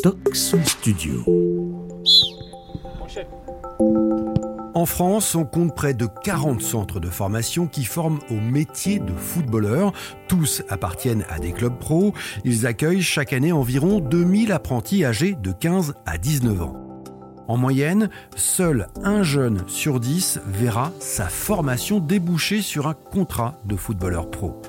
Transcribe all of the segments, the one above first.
Stock Studio. En France, on compte près de 40 centres de formation qui forment au métier de footballeur. Tous appartiennent à des clubs pro. Ils accueillent chaque année environ 2000 apprentis âgés de 15 à 19 ans. En moyenne, seul un jeune sur dix verra sa formation déboucher sur un contrat de footballeur pro.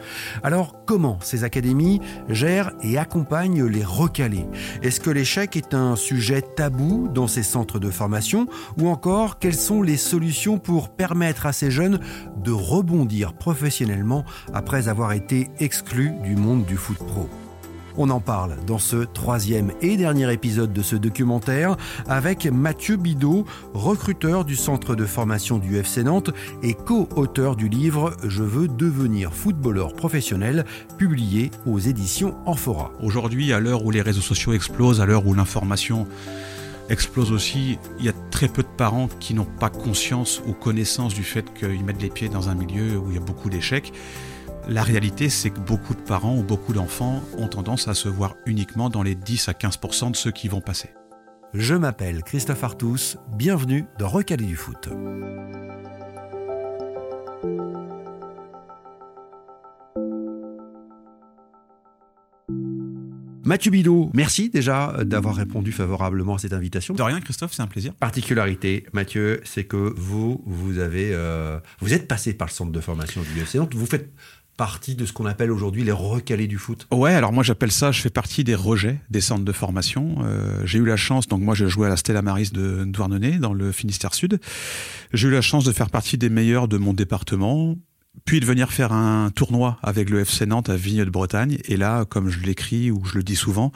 Alors comment ces académies gèrent et accompagnent les recalés? Est-ce que l'échec est un sujet tabou dans ces centres de formation? Ou encore, quelles sont les solutions pour permettre à ces jeunes de rebondir professionnellement après avoir été exclus du monde du foot pro? On en parle dans ce troisième et dernier épisode de ce documentaire avec Mathieu Bidot, recruteur du centre de formation du FC Nantes et co-auteur du livre Je veux devenir footballeur professionnel, publié aux éditions Amphora. Aujourd'hui, à l'heure où les réseaux sociaux explosent, à l'heure où l'information explose aussi, il y a très peu de parents qui n'ont pas conscience ou connaissance du fait qu'ils mettent les pieds dans un milieu où il y a beaucoup d'échecs. La réalité, c'est que beaucoup de parents ou beaucoup d'enfants ont tendance à se voir uniquement dans les 10 à 15% de ceux qui vont passer. Je m'appelle Christophe Artus, bienvenue dans Recalé du foot. Mathieu Bidot, merci déjà d'avoir répondu favorablement à cette invitation. De rien, Christophe, c'est un plaisir. Particularité, Mathieu, c'est que vous, vous avez, euh, vous êtes passé par le centre de formation du UFC, donc vous faites partie de ce qu'on appelle aujourd'hui les recalés du foot Ouais, alors moi j'appelle ça, je fais partie des rejets des centres de formation. Euh, j'ai eu la chance, donc moi je jouais à la Stella Maris de Douarnenez dans le Finistère Sud. J'ai eu la chance de faire partie des meilleurs de mon département puis de venir faire un tournoi avec le FC Nantes à Vigne de Bretagne. Et là, comme je l'écris ou je le dis souvent,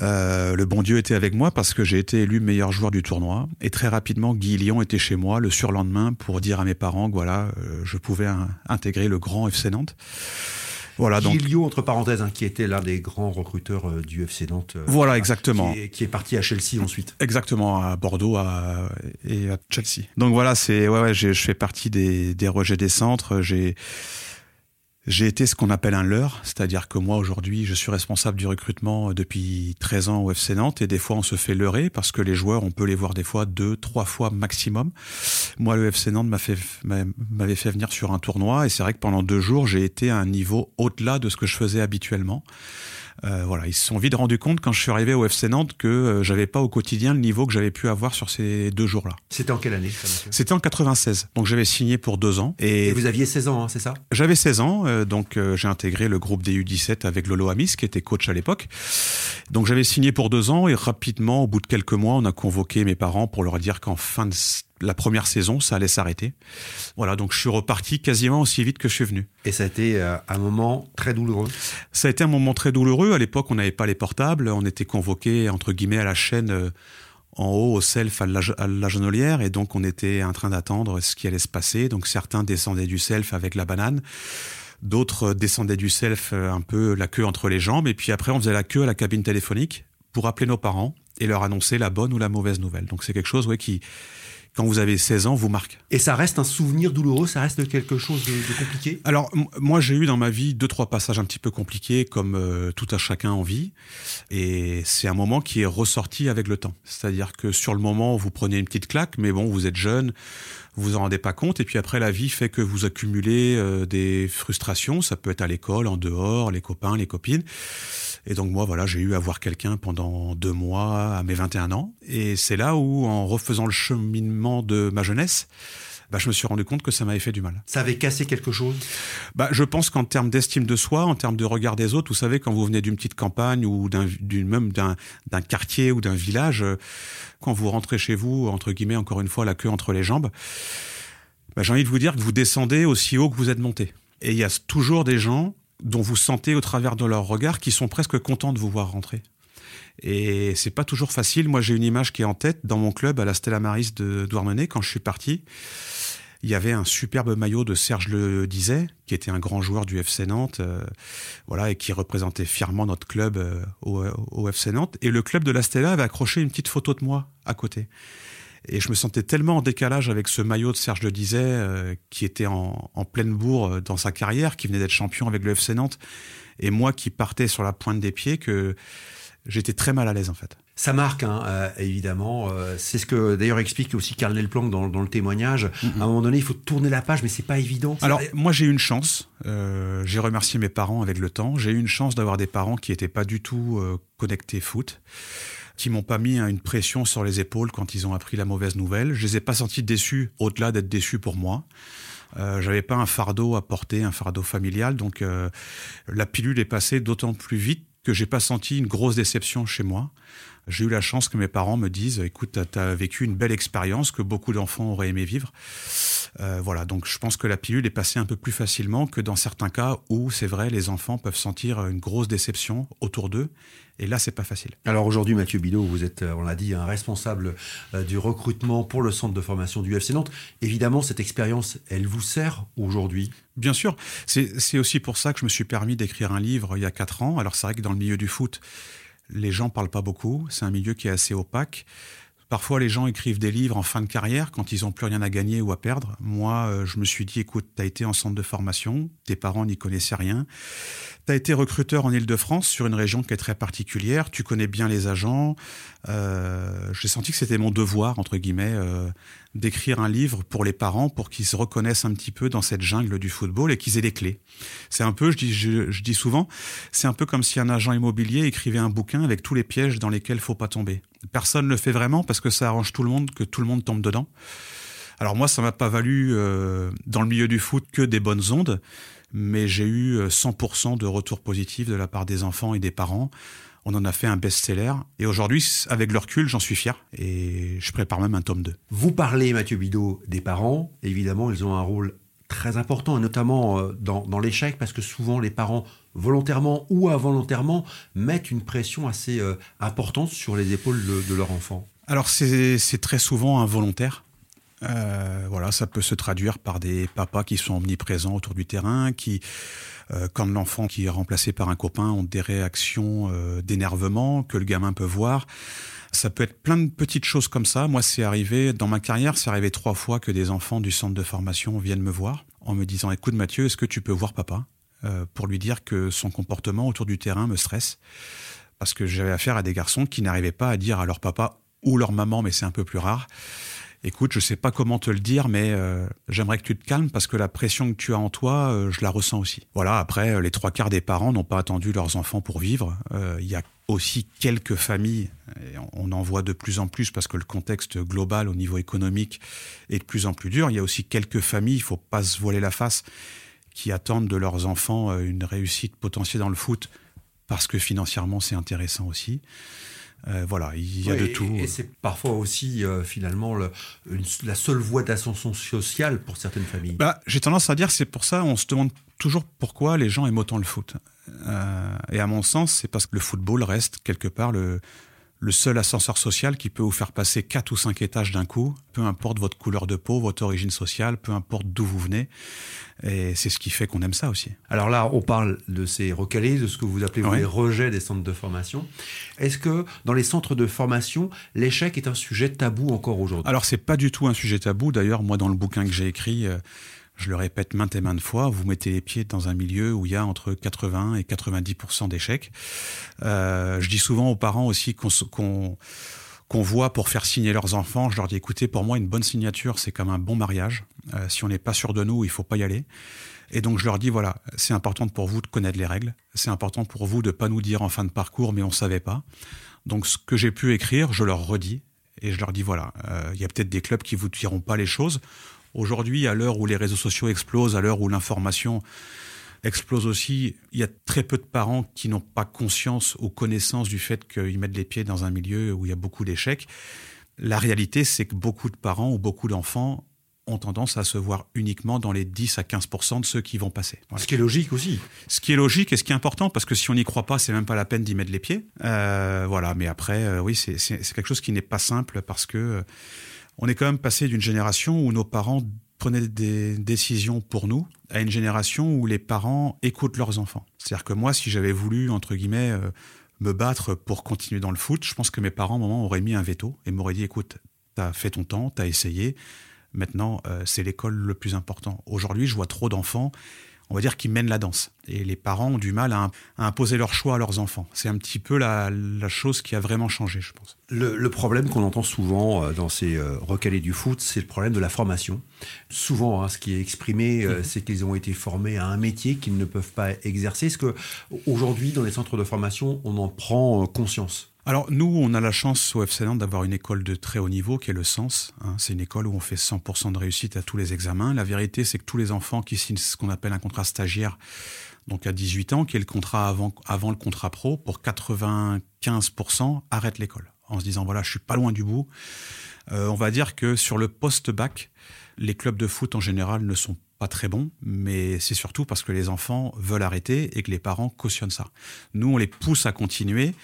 euh, le bon Dieu était avec moi parce que j'ai été élu meilleur joueur du tournoi. Et très rapidement, Guy Lyon était chez moi le surlendemain pour dire à mes parents que voilà, euh, je pouvais intégrer le grand FC Nantes. Voilà, donc... entre parenthèses, hein, qui était l'un des grands recruteurs euh, du FC Nantes. Euh, voilà, exactement. Qui est, parti à Chelsea ensuite. Exactement, à Bordeaux et à Chelsea. Donc voilà, c'est ouais, ouais je fais partie des, des rejets des centres. J'ai j'ai été ce qu'on appelle un leurre, c'est-à-dire que moi aujourd'hui je suis responsable du recrutement depuis 13 ans au FC Nantes et des fois on se fait leurrer parce que les joueurs on peut les voir des fois deux, trois fois maximum. Moi le FC Nantes m'avait fait venir sur un tournoi et c'est vrai que pendant deux jours j'ai été à un niveau au-delà de ce que je faisais habituellement. Euh, voilà, ils se sont vite rendus compte quand je suis arrivé au FC Nantes que euh, j'avais pas au quotidien le niveau que j'avais pu avoir sur ces deux jours-là. C'était en quelle année C'était en 96. Donc j'avais signé pour deux ans. Et, vous aviez 16 ans, hein, c'est ça? J'avais 16 ans, euh, donc j'ai intégré le groupe des U17 avec Lolo Amis, qui était coach à l'époque. Donc j'avais signé pour deux ans et rapidement, au bout de quelques mois, on a convoqué mes parents pour leur dire qu'en fin de la première saison, ça allait s'arrêter. Voilà, donc je suis reparti quasiment aussi vite que je suis venu. Et ça a été euh, un moment très douloureux Ça a été un moment très douloureux. À l'époque, on n'avait pas les portables. On était convoqué, entre guillemets, à la chaîne euh, en haut, au self, à la, à la genolière. Et donc, on était en train d'attendre ce qui allait se passer. Donc, certains descendaient du self avec la banane. D'autres descendaient du self euh, un peu la queue entre les jambes. Et puis après, on faisait la queue à la cabine téléphonique pour appeler nos parents et leur annoncer la bonne ou la mauvaise nouvelle. Donc, c'est quelque chose ouais, qui quand vous avez 16 ans, vous marque. Et ça reste un souvenir douloureux, ça reste quelque chose de, compliqué? Alors, moi, j'ai eu dans ma vie deux, trois passages un petit peu compliqués, comme euh, tout à chacun en vie. Et c'est un moment qui est ressorti avec le temps. C'est-à-dire que sur le moment, vous prenez une petite claque, mais bon, vous êtes jeune, vous vous en rendez pas compte. Et puis après, la vie fait que vous accumulez euh, des frustrations. Ça peut être à l'école, en dehors, les copains, les copines. Et donc moi, voilà, j'ai eu à voir quelqu'un pendant deux mois à mes 21 ans. Et c'est là où, en refaisant le cheminement de ma jeunesse, bah, je me suis rendu compte que ça m'avait fait du mal. Ça avait cassé quelque chose? Bah, Je pense qu'en termes d'estime de soi, en termes de regard des autres, vous savez, quand vous venez d'une petite campagne ou d'un, même d'un, quartier ou d'un village, quand vous rentrez chez vous, entre guillemets, encore une fois, la queue entre les jambes, bah, j'ai envie de vous dire que vous descendez aussi haut que vous êtes monté. Et il y a toujours des gens dont vous sentez au travers de leur regard qui sont presque contents de vous voir rentrer. Et c'est pas toujours facile. Moi, j'ai une image qui est en tête dans mon club à la Stella Maris de Douarnenez quand je suis parti. Il y avait un superbe maillot de Serge Le Dizet, qui était un grand joueur du FC Nantes, euh, voilà, et qui représentait fièrement notre club euh, au, au, FC Nantes. Et le club de la Stella avait accroché une petite photo de moi à côté. Et je me sentais tellement en décalage avec ce maillot de Serge Le euh, qui était en, en, pleine bourre euh, dans sa carrière, qui venait d'être champion avec le FC Nantes, et moi qui partais sur la pointe des pieds, que j'étais très mal à l'aise en fait. Ça marque, hein, euh, évidemment. Euh, c'est ce que d'ailleurs explique aussi Karl Nelplanck dans, dans le témoignage. À un moment donné, il faut tourner la page, mais c'est pas évident. Alors, moi, j'ai eu une chance. Euh, j'ai remercié mes parents avec le temps. J'ai eu une chance d'avoir des parents qui n'étaient pas du tout connectés foot qui m'ont pas mis hein, une pression sur les épaules quand ils ont appris la mauvaise nouvelle. Je les ai pas sentis déçus, au-delà d'être déçus pour moi. Euh, j'avais pas un fardeau à porter, un fardeau familial, donc la pilule est passée d'autant plus vite que j'ai pas senti une grosse déception chez moi. J'ai eu la chance que mes parents me disent écoute, tu as vécu une belle expérience que beaucoup d'enfants auraient aimé vivre. Euh, voilà, donc je pense que la pilule est passée un peu plus facilement que dans certains cas où, c'est vrai, les enfants peuvent sentir une grosse déception autour d'eux. Et là, c'est pas facile. Alors aujourd'hui, Mathieu Bidot, vous êtes, euh, on l'a dit, un responsable euh, du recrutement pour le centre de formation du FC Nantes. Évidemment, cette expérience, elle vous sert aujourd'hui? Bien sûr. C'est aussi pour ça que je me suis permis d'écrire un livre il y a quatre ans. Alors c'est vrai que dans le milieu du foot, les gens parlent pas beaucoup. C'est un milieu qui est assez opaque. Parfois, les gens écrivent des livres en fin de carrière quand ils n'ont plus rien à gagner ou à perdre. Moi, euh, je me suis dit, écoute, tu as été en centre de formation, tes parents n'y connaissaient rien. Tu as été recruteur en Ile-de-France sur une région qui est très particulière. Tu connais bien les agents. Euh, J'ai senti que c'était mon devoir, entre guillemets, euh, d'écrire un livre pour les parents pour qu'ils se reconnaissent un petit peu dans cette jungle du football et qu'ils aient des clés. C'est un peu, je dis, je, dis souvent, c'est un peu comme si un agent immobilier écrivait un bouquin avec tous les pièges dans lesquels faut pas tomber. Personne ne le fait vraiment parce que ça arrange tout le monde que tout le monde tombe dedans. Alors moi, ça m'a pas valu euh, dans le milieu du foot que des bonnes ondes, mais j'ai eu 100% de retours positifs de la part des enfants et des parents. On en a fait un best-seller. Et aujourd'hui, avec le recul, j'en suis fier. Et je prépare même un tome 2. Vous parlez, Mathieu Bidot, des parents. Évidemment, ils ont un rôle très important, et notamment euh, dans, l'échec, parce que souvent les parents, volontairement ou involontairement, mettent une pression assez euh, importante sur les épaules de, leur enfant. Alors c'est très souvent involontaire. Euh, voilà, ça peut se traduire par des papas qui sont omniprésents autour du terrain, qui euh, quand l'enfant qui est remplacé par un copain ont des réactions euh, d'énervement que le gamin peut voir. Ça peut être plein de petites choses comme ça. Moi, c'est arrivé dans ma carrière, c'est arrivé trois fois que des enfants du centre de formation viennent me voir en me disant "Écoute, Mathieu, est-ce que tu peux voir papa? Euh, pour lui dire que son comportement autour du terrain me stresse parce que j'avais affaire à des garçons qui n'arrivaient pas à dire à leur papa ou leur maman, mais c'est un peu plus rare, écoute, je sais pas comment te le dire, mais euh, j'aimerais que tu te calmes parce que la pression que tu as en toi, euh, je la ressens aussi. Voilà, après, euh, les trois quarts des parents n'ont pas attendu leurs enfants pour vivre. Il y a aussi quelques familles, et on en voit de plus en plus parce que le contexte global au niveau économique est de plus en plus dur. Il y a aussi quelques familles, il faut pas se voiler la face, qui attendent de leurs enfants une réussite potentielle dans le foot parce que financièrement c'est intéressant aussi. Euh, voilà, il y a de tout. Et, c'est parfois aussi euh, finalement la seule voie d'ascension sociale pour certaines familles. Bah, J'ai tendance à dire c'est pour ça on se demande toujours pourquoi les gens aiment autant le foot. Euh, et à mon sens, c'est parce que le football reste quelque part le, le seul ascenseur social qui peut vous faire passer quatre ou cinq étages d'un coup, peu importe votre couleur de peau, votre origine sociale, peu importe d'où vous venez. Et c'est ce qui fait qu'on aime ça aussi. Alors là, on parle de ces recalés, de ce que vous appelez les rejets des centres de formation. Est-ce que dans les centres de formation, l'échec est un sujet tabou encore aujourd'hui? Alors c'est pas du tout un sujet tabou. D'ailleurs, moi dans le bouquin que j'ai écrit, euh, je le répète maintes et maintes fois, vous mettez les pieds dans un milieu où il y a entre 80 et 90% d'échecs. Euh, je dis souvent aux parents aussi qu'on voit pour faire signer leurs enfants, je leur dis écoutez, pour moi, une bonne signature, c'est comme un bon mariage. Euh, si on n'est pas sûr de nous, il faut pas y aller. Et donc je leur dis voilà, c'est important pour vous de connaître les règles, c'est important pour vous de pas nous dire en fin de parcours mais on savait pas. Donc ce que j'ai pu écrire, je leur redis et je leur dis voilà, euh, il y a peut-être des clubs qui vous diront pas les choses. Aujourd'hui, à l'heure où les réseaux sociaux explosent, à l'heure où l'information explose aussi, il y a très peu de parents qui n'ont pas conscience ou connaissance du fait qu'ils mettent les pieds dans un milieu où il y a beaucoup d'échecs. La réalité, c'est que beaucoup de parents ou beaucoup d'enfants ont tendance à se voir uniquement dans les 10 à 15% de ceux qui vont passer. Ce qui est logique aussi. Ce qui est logique et ce qui est important, parce que si on n'y croit pas, c'est même pas la peine d'y mettre les pieds. Euh, voilà, mais après, euh, oui, c'est quelque chose qui n'est pas simple parce que euh, on est quand même passé d'une génération où nos parents prenaient des décisions pour nous à une génération où les parents écoutent leurs enfants. C'est-à-dire que moi, si j'avais voulu, entre guillemets, euh, me battre pour continuer dans le foot, je pense que mes parents, à un moment, auraient mis un veto et m'auraient dit, écoute, t'as fait ton temps, t'as essayé, maintenant, euh, c'est l'école le plus important. Aujourd'hui, je vois trop d'enfants, on va dire, qui mènent la danse. Et les parents ont du mal à, imposer leur choix à leurs enfants. C'est un petit peu la, chose qui a vraiment changé, je pense. Le, problème qu'on entend souvent euh, dans ces euh, recalés du foot, c'est le problème de la formation. Souvent, hein, ce qui est exprimé, euh, mhm. c'est qu'ils ont été formés à un métier qu'ils ne peuvent pas exercer. Est-ce qu'aujourd'hui, dans les centres de formation, on en prend conscience? Alors nous, on a la chance au FC Nantes d'avoir une école de très haut niveau qui est le Sens. Hein. C'est une école où on fait 100% de réussite à tous les examens. La vérité, c'est que tous les enfants qui signent ce qu'on appelle un contrat stagiaire, donc à 18 ans, qui est le contrat avant, avant le contrat pro, pour 95% arrêtent l'école en se disant voilà, je suis pas loin du bout. Euh, on va dire que sur le post-bac, les clubs de foot en général ne sont pas très bons, mais c'est surtout parce que les enfants veulent arrêter et que les parents cautionnent ça. Nous, on les pousse à continuer.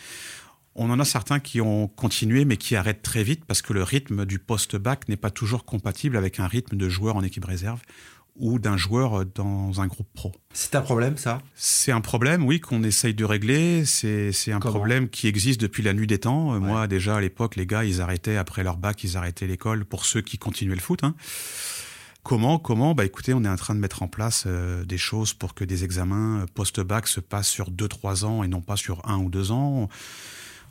On en a certains qui ont continué, mais qui arrêtent très vite parce que le rythme du post-bac n'est pas toujours compatible avec un rythme de joueur en équipe réserve ou d'un joueur dans un groupe pro. C'est un problème, ça? C'est un problème, oui, qu'on essaye de régler. C'est un problème qui existe depuis la nuit des temps. Moi, déjà, à l'époque, les gars, ils arrêtaient, après leur bac, ils arrêtaient l'école pour ceux qui continuaient le foot. Hein. Comment Comment? Bah écoutez, on est en train de mettre en place euh, des choses pour que des examens post-bac se passent sur 2-3 ans et non pas sur 1 ou 2 ans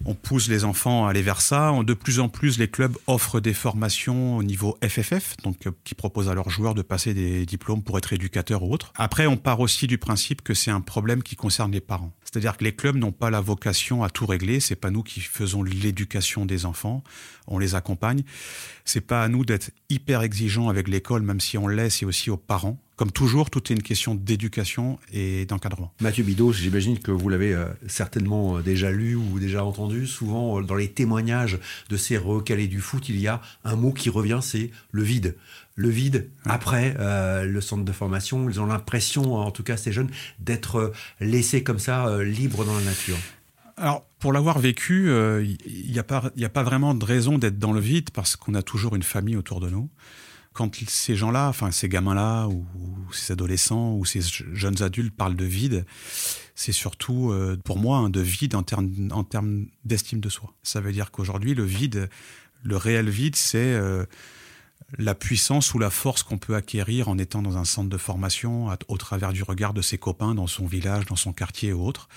on pousse les enfants à aller vers ça. De plus en plus, les clubs offrent des formations au niveau FFF, donc euh, qui proposent à leurs joueurs de passer des diplômes pour être éducateurs ou autres. Après, on part aussi du principe que c'est un problème qui concerne les parents. C'est-à-dire que les clubs n'ont pas la vocation à tout régler. C'est pas nous qui faisons l'éducation des enfants. On les accompagne. C'est pas à nous d'être hyper exigeants avec l'école, même si on l'est, c'est aussi aux parents comme toujours, tout est une question d'éducation et d'encadrement. Mathieu Bidot, j'imagine que vous l'avez euh, certainement euh, déjà lu ou déjà entendu. Souvent, euh, dans les témoignages de ces recalés du foot, il y a un mot qui revient, c'est le vide. Le vide après le centre de formation. Ils ont l'impression, en tout cas ces jeunes, d'être laissés comme ça, libres dans la nature. Alors, pour l'avoir vécu, il n'y a, a, pas vraiment de raison d'être dans le vide parce qu'on a toujours une famille autour de nous quand ces gens-là, enfin ces gamins-là, ou, ces adolescents, ou ces jeunes adultes parlent de vide, c'est surtout euh, pour moi un de vide en termes en termes d'estime de soi. Ça veut dire qu'aujourd'hui le vide, le réel vide, c'est euh, la puissance ou la force qu'on peut acquérir en étant dans un centre de formation au travers du regard de ses copains dans son village, dans son quartier ou autre.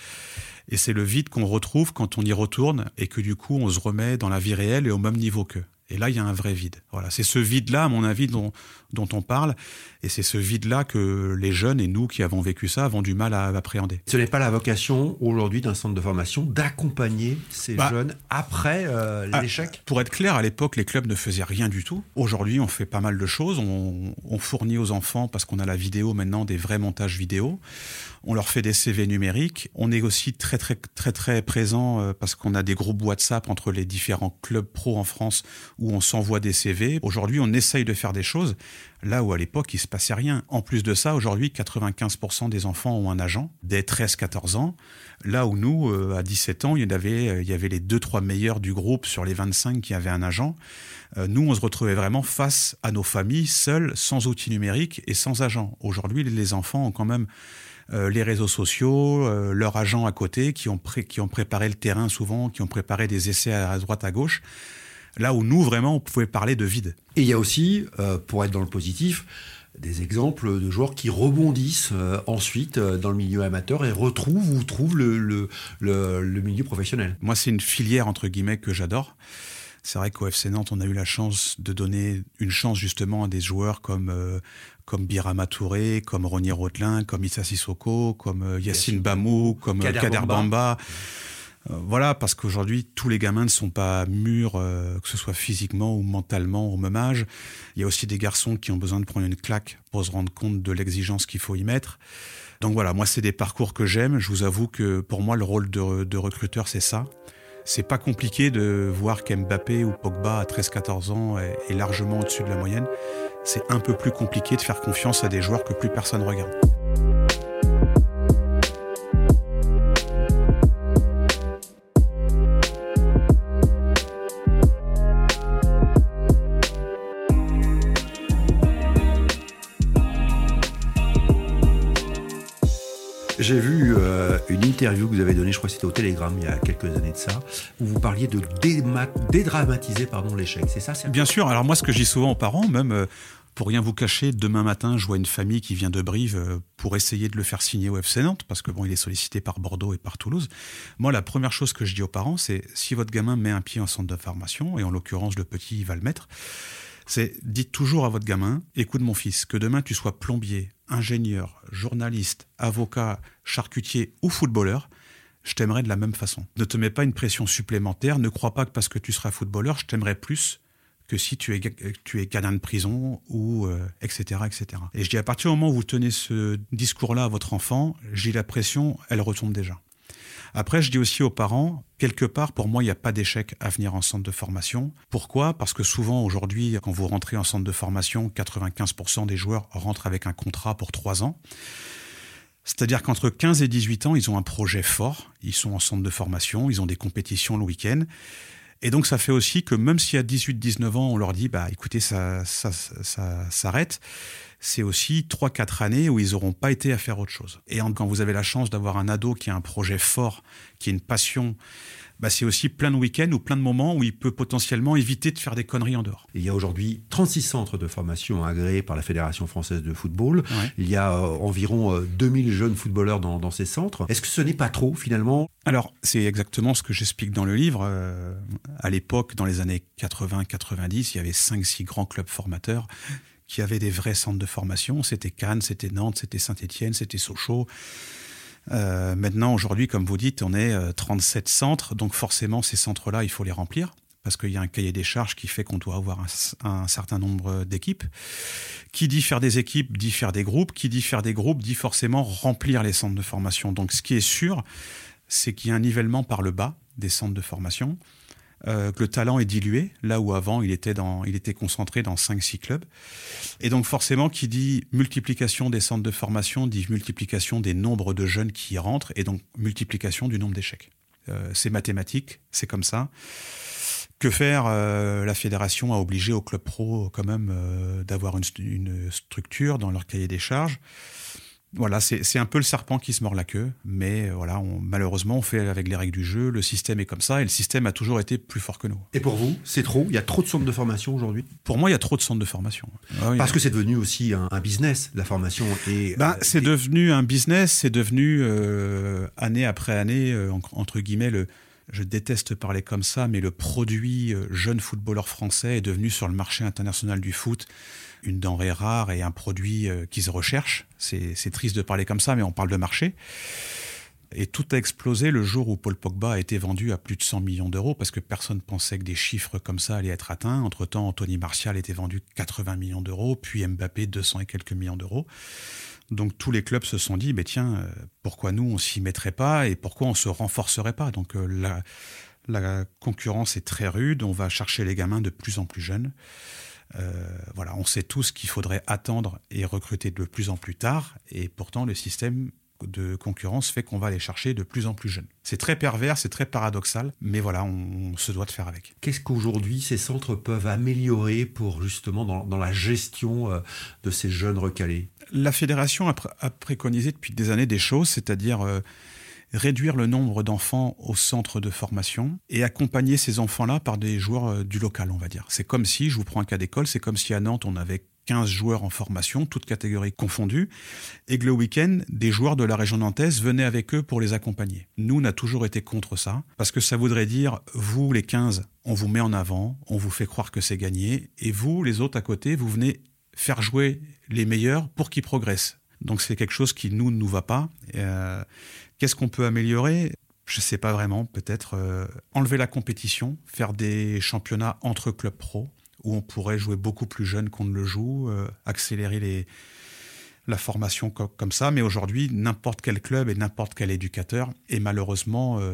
Et c'est le vide qu'on retrouve quand on y retourne et que du coup on se remet dans la vie réelle et au même niveau qu'eux. Et là, il y a un vrai vide. Voilà, c'est ce vide-là, à mon avis, dont, dont on parle. Et c'est ce vide-là que les jeunes et nous qui avons vécu ça avons du mal à appréhender. Ce n'est pas la vocation aujourd'hui d'un centre de formation d'accompagner ces bah, jeunes après euh, ah, l'échec? Pour être clair, à l'époque, les clubs ne faisaient rien du tout. Aujourd'hui, on fait pas mal de choses. On, on fournit aux enfants, parce qu'on a la vidéo maintenant, des vrais montages vidéo on leur fait des CV numériques. On est aussi très très très très présent euh, parce qu'on a des groupes WhatsApp entre les différents clubs pro en France où on s'envoie des CV. Aujourd'hui, on essaye de faire des choses là où à l'époque il se passait rien. En plus de ça, aujourd'hui, 95% des enfants ont un agent dès 13-14 ans. Là où nous, euh, à 17 ans, il y avait euh, il y avait les deux trois meilleurs du groupe sur les 25 qui avaient un agent. nous, on se retrouvait vraiment face à nos familles seuls, sans outils numériques et sans agent. Aujourd'hui, les enfants ont quand même les réseaux sociaux, euh, leurs agents à côté qui ont, qui ont préparé le terrain souvent, qui ont préparé des essais à, droite, à gauche. Là où nous, vraiment, on pouvait parler de vide. Et il y a aussi, euh, pour être dans le positif, des exemples de joueurs qui rebondissent ensuite dans le milieu amateur et retrouvent ou trouvent le, le, le milieu professionnel. Moi, c'est une filière, entre guillemets, que j'adore. C'est vrai qu'au FC Nantes, on a eu la chance de donner une chance justement à des joueurs comme comme Birama Touré, comme Ronnie Rotelin, comme Issa Sissoko, comme euh, Yassine Bamou, comme euh, Kader, Bamba. Euh, voilà, parce qu'aujourd'hui, tous les gamins ne sont pas mûrs, que ce soit physiquement ou mentalement au même âge. Il y a aussi des garçons qui ont besoin de prendre une claque pour se rendre compte de l'exigence qu'il faut y mettre. Donc voilà, moi, c'est des parcours que j'aime. Je vous avoue que pour moi, le rôle de, de recruteur, c'est ça. C'est pas compliqué de voir qu'Mbappé ou Pogba à 13-14 ans est largement au-dessus de la moyenne c'est un peu plus compliqué de faire confiance à des joueurs que plus personne regarde. J'ai vu euh, une interview que vous avez donnée, je crois que c'était au Télégramme il y a quelques années de ça, où vous parliez de dédramatiser pardon l'échec. C'est ça Bien sûr. Alors moi, ce que dis souvent aux parents, même euh, Pour rien vous cacher, demain matin, je vois une famille qui vient de Brive euh, pour essayer de le faire signer au FC Nantes, parce que bon, il est sollicité par Bordeaux et par Toulouse. Moi, la première chose que je dis aux parents, c'est si votre gamin met un pied en centre de formation, et en l'occurrence le petit va le mettre, c'est dites toujours à votre gamin, écoute mon fils, que demain tu sois plombier, ingénieur, journaliste, avocat, charcutier ou footballeur, je t'aimerai de la même façon. Ne te mets pas une pression supplémentaire, ne crois pas que parce que tu seras footballeur, je t'aimerai plus que si tu es, tu es de prison ou etc., euh, etc. Et je dis à partir du moment où vous tenez ce discours-là à votre enfant, j'ai la pression, elle retombe déjà. Après, je dis aussi aux parents, quelque part, pour moi, il n'y a pas d'échec à venir en centre de formation. Pourquoi? Parce que souvent, aujourd'hui, quand vous rentrez en centre de formation, 95% des joueurs rentrent avec un contrat pour trois ans. C'est-à-dire qu'entre 15 et 18 ans, ils ont un projet fort, ils sont en centre de formation, ils ont des compétitions le week-end. Et donc ça fait aussi que même si à 18-19 ans, on leur dit, bah écoutez, ça, ça, ça s'arrête, c'est aussi 3-4 années où ils n'auront pas été à faire autre chose. Et quand vous avez la chance d'avoir un ado qui a un projet fort, qui a une passion, bah, c'est aussi plein de week-ends ou plein de moments où il peut potentiellement éviter de faire des conneries en dehors. Il y a aujourd'hui 36 centres de formation agréés par la Fédération française de football. Il y a euh, environ 2000 euh, jeunes footballeurs dans, ces centres. Est-ce que ce n'est pas trop finalement? Alors, c'est exactement ce que j'explique dans le livre. Euh, à l'époque, dans les années 80-90, il y avait 5-6 grands clubs formateurs qui avaient des vrais centres de formation. C'était Cannes, c'était Nantes, c'était Saint-Étienne, c'était Sochaux. Euh, maintenant, aujourd'hui, comme vous dites, on est 37 euh, centres, donc forcément, ces centres-là, il faut les remplir parce qu'il y a un cahier des charges qui fait qu'on doit avoir un, certain nombre d'équipes. Qui dit faire des équipes dit faire des groupes. Qui dit faire des groupes dit forcément remplir les centres de formation. Donc ce qui est sûr, c'est qu'il y a un nivellement par le bas des centres de formation. Euh, que le talent est dilué, là où avant il était, dans, il était concentré dans 5-6 clubs. Et donc forcément, qui dit multiplication des centres de formation, dit multiplication des nombres de jeunes qui y rentrent, et donc multiplication du nombre d'échecs. Euh, c'est mathématique, c'est comme ça. Que faire euh, La fédération a obligé au club pro quand même d'avoir une, une, structure dans leur cahier des charges voilà, c'est un peu le serpent qui se mord la queue, mais euh, voilà, malheureusement, on fait avec les règles du jeu, le système est comme ça, et le système a toujours été plus fort que nous. Et pour vous, c'est trop? Il y a trop de centres de formation aujourd'hui? Pour moi, il y a trop de centres de formation. Ah Parce que c'est devenu aussi un, business, la formation. Et, bah, c'est devenu un business, c'est devenu euh, année après année, euh, entre guillemets, le, je déteste parler comme ça, mais le produit jeune footballeur français est devenu sur le marché international du foot une denrée rare et un produit euh, qui se recherche. C'est triste de parler comme ça, mais on parle de marché. Et tout a explosé le jour où Paul Pogba a été vendu à plus de 100 millions d'euros parce que personne pensait que des chiffres comme ça allaient être atteints. Entre-temps, Anthony Martial était vendu 80 millions d'euros, puis Mbappé 200 et quelques millions d'euros. Donc tous les clubs se sont dit, mais tiens, euh, pourquoi nous on s'y mettrait pas et pourquoi on se renforcerait pas? Donc euh, la, la concurrence est très rude, on va chercher les gamins de plus en plus jeunes. Euh, voilà, on sait tous qu'il faudrait attendre et recruter de plus en plus tard, et pourtant le système de concurrence fait qu'on va les chercher de plus en plus jeunes. C'est très pervers, c'est très paradoxal, mais voilà, on, se doit de faire avec. Qu'est-ce qu'aujourd'hui ces centres peuvent améliorer pour justement dans, la gestion euh, de ces jeunes recalés? La fédération a, préconisé depuis des années des choses, c'est-à-dire euh, réduire le nombre d'enfants au centre de formation et accompagner ces enfants-là par des joueurs euh, du local, on va dire. C'est comme si, je vous prends un cas d'école, c'est comme si à Nantes, on avait 15 joueurs en formation, toutes catégories confondues, et que le week-end, des joueurs de la région nantaise venaient avec eux pour les accompagner. Nous, on a toujours été contre ça, parce que ça voudrait dire, vous, les 15, on vous met en avant, on vous fait croire que c'est gagné, et vous, les autres à côté, vous venez faire jouer les meilleurs pour qu'ils progressent. Donc c'est quelque chose qui, nous, ne nous va pas. Euh, Qu'est-ce qu'on peut améliorer? Je ne sais pas vraiment, peut-être euh, enlever la compétition, faire des championnats entre clubs pro, où on pourrait jouer beaucoup plus jeune qu'on ne le joue, euh, accélérer la formation comme ça. Mais aujourd'hui, n'importe quel club et n'importe quel éducateur est malheureusement euh,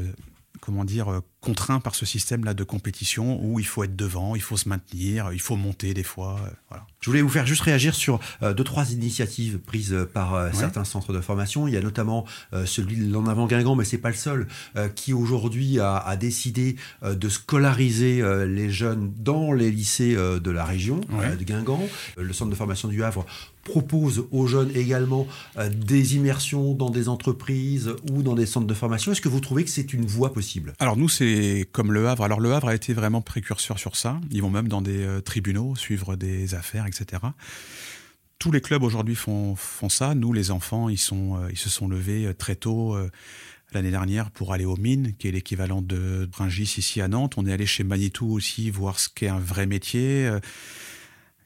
comment dire, euh, contraint par ce système-là de compétition où il faut être devant, il faut se maintenir, il faut monter des fois. Euh, voilà. Je voulais vous faire juste réagir sur euh, deux, trois initiatives prises par certains centres de formation. Il y a notamment celui de l'En Avant Guingamp, mais c'est pas le seul, qui aujourd'hui a, a, décidé de scolariser les jeunes dans les lycées de la région de Guingamp. Le centre de formation du Havre propose aux jeunes également euh, des immersions dans des entreprises ou dans des centres de formation. Est-ce que vous trouvez que c'est une voie possible? Alors nous, c'est comme Le Havre. Alors Le Havre a été vraiment précurseur sur ça. Ils vont même dans des euh, tribunaux suivre des affaires, etc. Tous les clubs aujourd'hui font, font ça. Nous, les enfants, ils, sont, ils se sont levés très tôt l'année dernière pour aller aux mines, qui est l'équivalent de Bringis ici à Nantes. On est allé chez Manitou aussi voir ce qu'est un vrai métier, euh,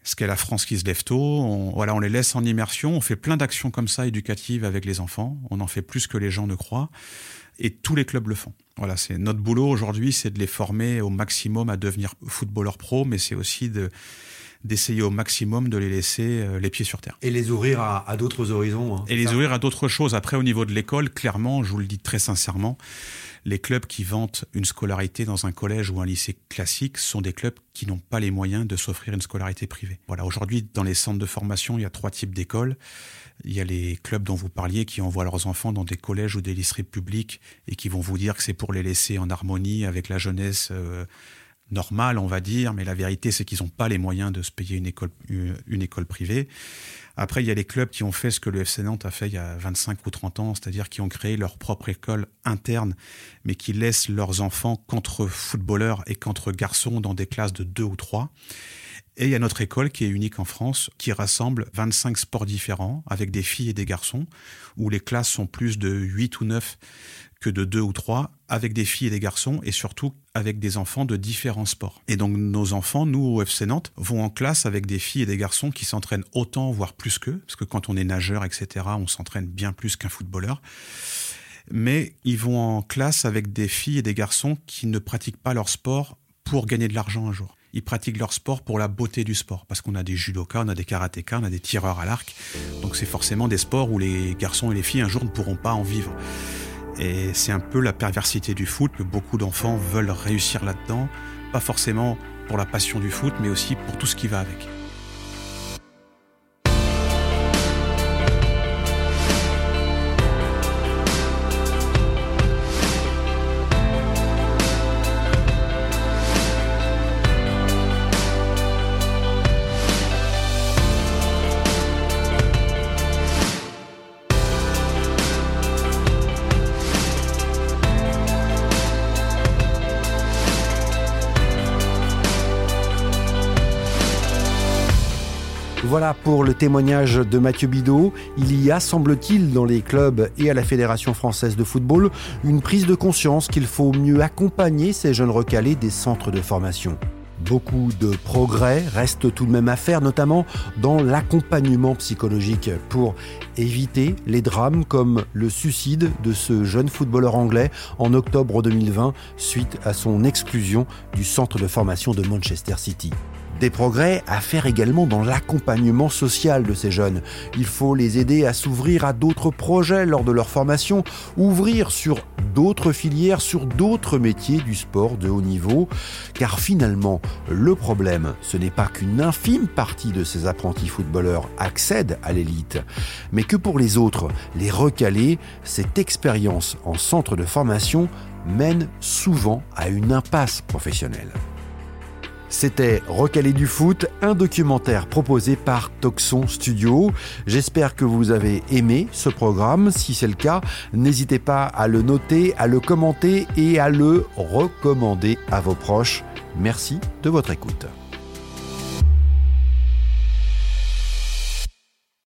ce qu'est la France qui se lève tôt. On, voilà, on les laisse en immersion. On fait plein d'actions comme ça éducatives avec les enfants. On en fait plus que les gens ne croient. Et tous les clubs le font. Voilà, c'est notre boulot aujourd'hui, c'est de les former au maximum à devenir footballeurs pro, mais c'est aussi de d'essayer au maximum de les laisser euh, les pieds sur terre. Et les ouvrir à, d'autres horizons. Hein, et les ouvrir à d'autres choses. Après, au niveau de l'école, clairement, je vous le dis très sincèrement, les clubs qui vantent une scolarité dans un collège ou un lycée classique sont des clubs qui n'ont pas les moyens de s'offrir une scolarité privée. Voilà, aujourd'hui, dans les centres de formation, il y a trois types d'écoles. Il y a les clubs dont vous parliez qui envoient leurs enfants dans des collèges ou des lycées publics et qui vont vous dire que c'est pour les laisser en harmonie avec la jeunesse. Euh, normal, on va dire, mais la vérité, c'est qu'ils n'ont pas les moyens de se payer une école, une école privée. Après, il y a les clubs qui ont fait ce que le FC Nantes a fait il y a 25 ou 30 ans, c'est-à-dire qui ont créé leur propre école interne, mais qui laissent leurs enfants qu'entre footballeurs et qu'entre garçons dans des classes de deux ou trois. Et il y a notre école qui est unique en France, qui rassemble 25 sports différents avec des filles et des garçons, où les classes sont plus de 8 ou 9 que de 2 ou 3, avec des filles et des garçons, et surtout avec des enfants de différents sports. Et donc nos enfants, nous au FC Nantes, vont en classe avec des filles et des garçons qui s'entraînent autant, voire plus qu'eux, parce que quand on est nageur, etc., on s'entraîne bien plus qu'un footballeur mais ils vont en classe avec des filles et des garçons qui ne pratiquent pas leur sport pour gagner de l'argent un jour ils pratiquent leur sport pour la beauté du sport. Parce qu'on a des judokas, on a des karatékas, on a des tireurs à l'arc. Donc c'est forcément des sports où les garçons et les filles un jour ne pourront pas en vivre. Et c'est un peu la perversité du foot que beaucoup d'enfants veulent réussir là-dedans. Pas forcément pour la passion du foot, mais aussi pour tout ce qui va avec. Voilà pour le témoignage de Mathieu Bidot. Il y a, semble-t-il, dans les clubs et à la Fédération française de football, une prise de conscience qu'il faut mieux accompagner ces jeunes recalés des centres de formation. Beaucoup de progrès restent tout de même à faire, notamment dans l'accompagnement psychologique pour éviter les drames comme le suicide de ce jeune footballeur anglais en octobre 2020 suite à son exclusion du centre de formation de Manchester City. Des progrès à faire également dans l'accompagnement social de ces jeunes. Il faut les aider à s'ouvrir à d'autres projets lors de leur formation, ouvrir sur d'autres filières, sur d'autres métiers du sport de haut niveau, car finalement, le problème, ce n'est pas qu'une infime partie de ces apprentis footballeurs accèdent à l'élite, mais que pour les autres, les recalés, cette expérience en centre de formation mène souvent à une impasse professionnelle. C'était Recalé du foot, un documentaire proposé par Toxon Studio. J'espère que vous avez aimé ce programme. Si c'est le cas, n'hésitez pas à le noter, à le commenter et à le recommander à vos proches. Merci de votre écoute.